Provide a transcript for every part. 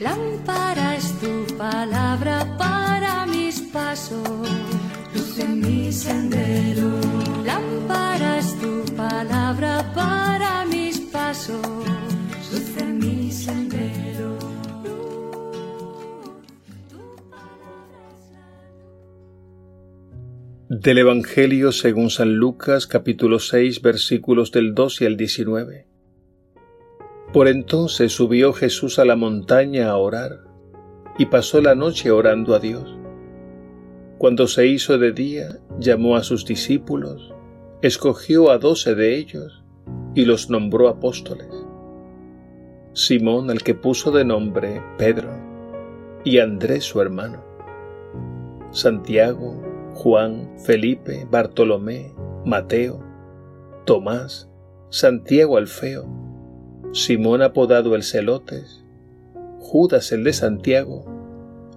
Lámpara es tu palabra para mis pasos, luz en mi sendero. Lámpara es tu palabra para mis pasos, luz en mi sendero. Del Evangelio según San Lucas capítulo 6 versículos del 2 y el 19. Por entonces subió Jesús a la montaña a orar y pasó la noche orando a Dios. Cuando se hizo de día, llamó a sus discípulos, escogió a doce de ellos y los nombró apóstoles. Simón, al que puso de nombre Pedro, y Andrés su hermano, Santiago, Juan, Felipe, Bartolomé, Mateo, Tomás, Santiago Alfeo, Simón apodado el Celotes, Judas el de Santiago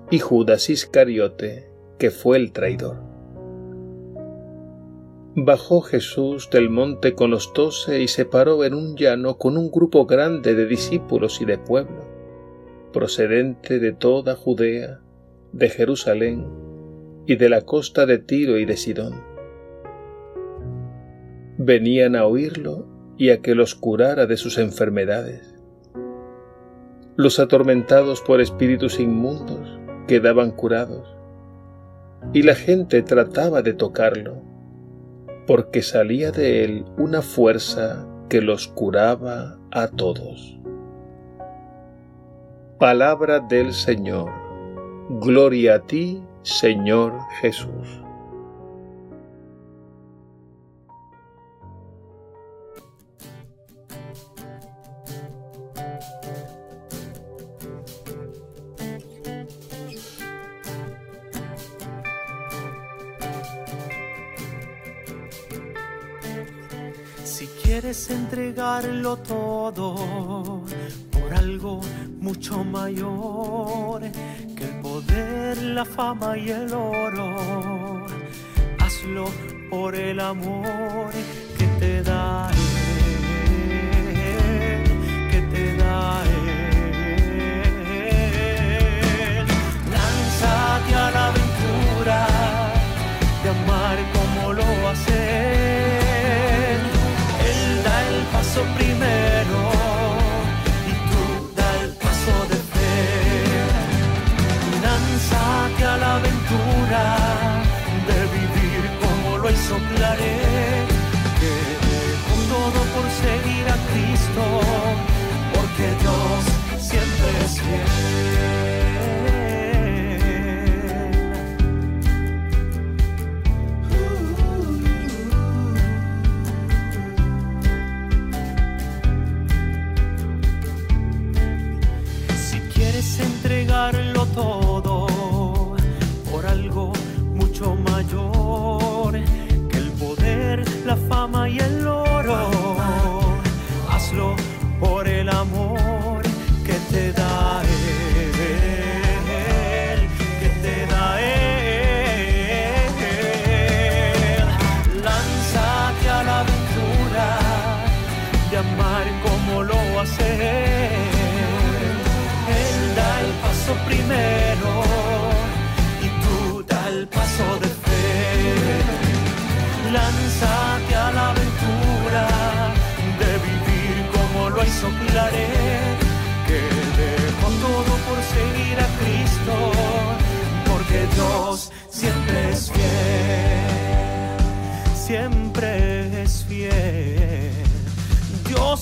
y Judas Iscariote, que fue el traidor. Bajó Jesús del monte con los doce y se paró en un llano con un grupo grande de discípulos y de pueblo, procedente de toda Judea, de Jerusalén y de la costa de Tiro y de Sidón. Venían a oírlo y a que los curara de sus enfermedades. Los atormentados por espíritus inmundos quedaban curados, y la gente trataba de tocarlo, porque salía de él una fuerza que los curaba a todos. Palabra del Señor. Gloria a ti, Señor Jesús. Quieres entregarlo todo por algo mucho mayor que el poder, la fama y el oro. Hazlo por el amor que te da que te da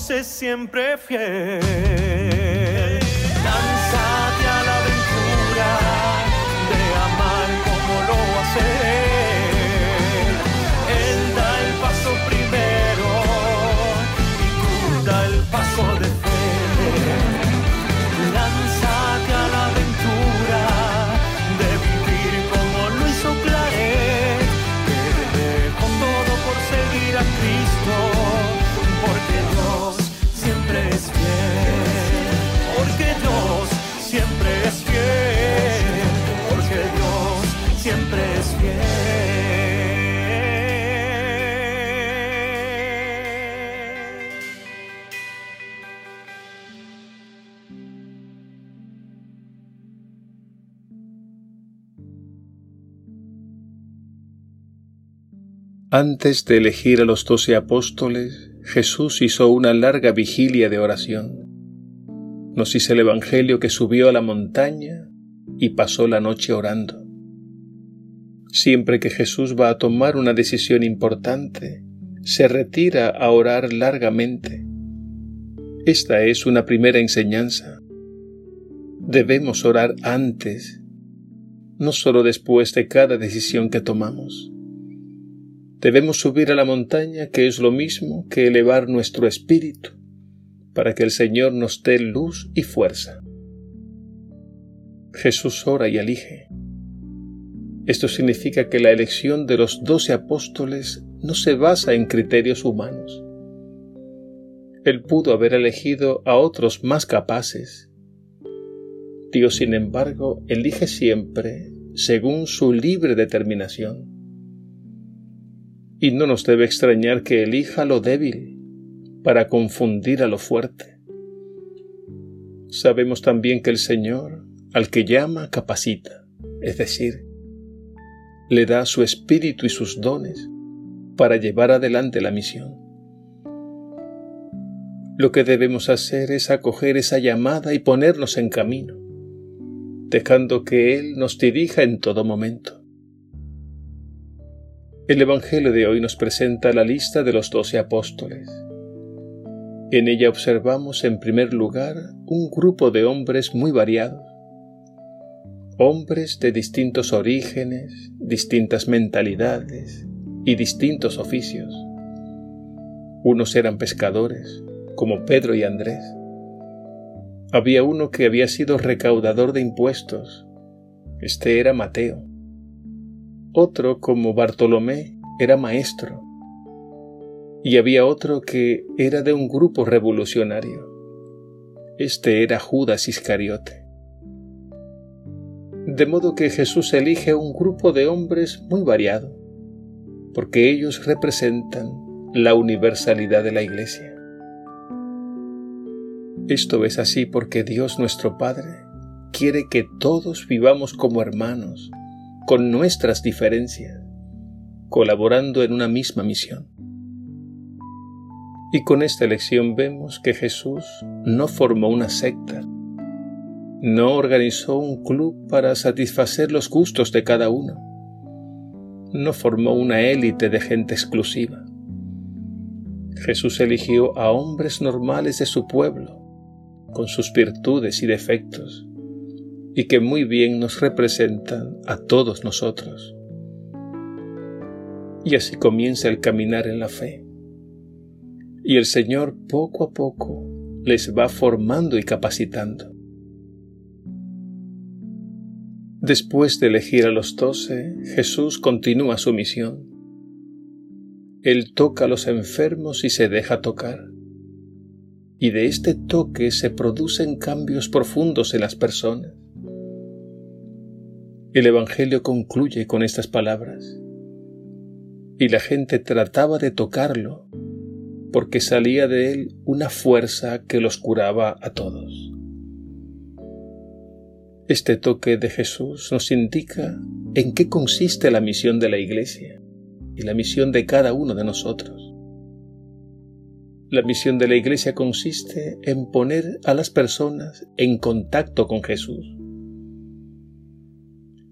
Siempre fiel. Antes de elegir a los doce apóstoles, Jesús hizo una larga vigilia de oración. Nos dice el Evangelio que subió a la montaña y pasó la noche orando. Siempre que Jesús va a tomar una decisión importante, se retira a orar largamente. Esta es una primera enseñanza. Debemos orar antes, no solo después de cada decisión que tomamos. Debemos subir a la montaña, que es lo mismo que elevar nuestro espíritu, para que el Señor nos dé luz y fuerza. Jesús ora y elige. Esto significa que la elección de los doce apóstoles no se basa en criterios humanos. Él pudo haber elegido a otros más capaces. Dios, sin embargo, elige siempre según su libre determinación y no nos debe extrañar que elija lo débil para confundir a lo fuerte. Sabemos también que el Señor, al que llama, capacita, es decir, le da su espíritu y sus dones para llevar adelante la misión. Lo que debemos hacer es acoger esa llamada y ponernos en camino, dejando que Él nos dirija en todo momento. El Evangelio de hoy nos presenta la lista de los doce apóstoles. En ella observamos en primer lugar un grupo de hombres muy variados, hombres de distintos orígenes, distintas mentalidades y distintos oficios. Unos eran pescadores, como Pedro y Andrés. Había uno que había sido recaudador de impuestos. Este era Mateo. Otro, como Bartolomé, era maestro. Y había otro que era de un grupo revolucionario. Este era Judas Iscariote. De modo que Jesús elige un grupo de hombres muy variado, porque ellos representan la universalidad de la Iglesia. Esto es así porque Dios nuestro Padre quiere que todos vivamos como hermanos, con nuestras diferencias, colaborando en una misma misión. Y con esta elección vemos que Jesús no formó una secta, no organizó un club para satisfacer los gustos de cada uno, no formó una élite de gente exclusiva. Jesús eligió a hombres normales de su pueblo, con sus virtudes y defectos, y que muy bien nos representan a todos nosotros. Y así comienza el caminar en la fe. Y el Señor poco a poco les va formando y capacitando. Después de elegir a los doce, Jesús continúa su misión. Él toca a los enfermos y se deja tocar. Y de este toque se producen cambios profundos en las personas. El Evangelio concluye con estas palabras. Y la gente trataba de tocarlo, porque salía de él una fuerza que los curaba a todos. Este toque de Jesús nos indica en qué consiste la misión de la Iglesia y la misión de cada uno de nosotros. La misión de la Iglesia consiste en poner a las personas en contacto con Jesús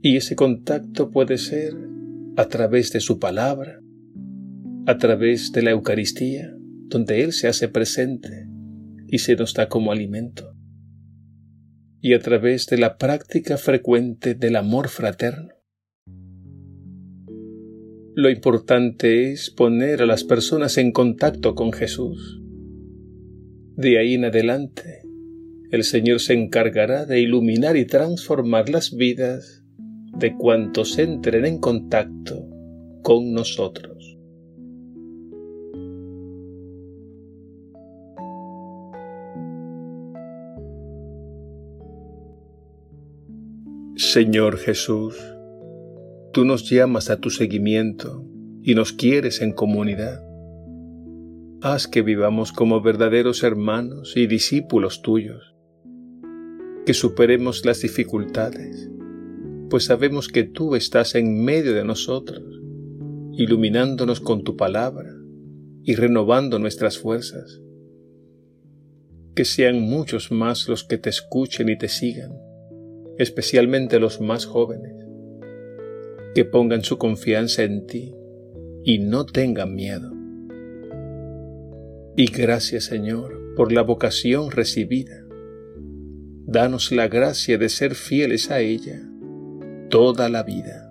y ese contacto puede ser a través de su palabra, a través de la Eucaristía, donde Él se hace presente y se nos da como alimento, y a través de la práctica frecuente del amor fraterno. Lo importante es poner a las personas en contacto con Jesús. De ahí en adelante, el Señor se encargará de iluminar y transformar las vidas de cuantos entren en contacto con nosotros. Señor Jesús, tú nos llamas a tu seguimiento y nos quieres en comunidad. Haz que vivamos como verdaderos hermanos y discípulos tuyos, que superemos las dificultades pues sabemos que tú estás en medio de nosotros iluminándonos con tu palabra y renovando nuestras fuerzas. Que sean muchos más los que te escuchen y te sigan, especialmente los más jóvenes, que pongan su confianza en ti y no tengan miedo. Y gracias Señor por la vocación recibida. Danos la gracia de ser fieles a ella toda la vida.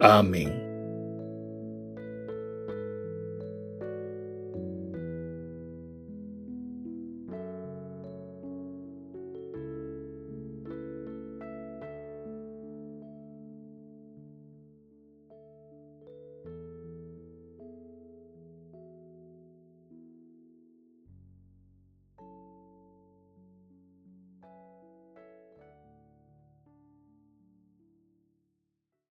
Amén.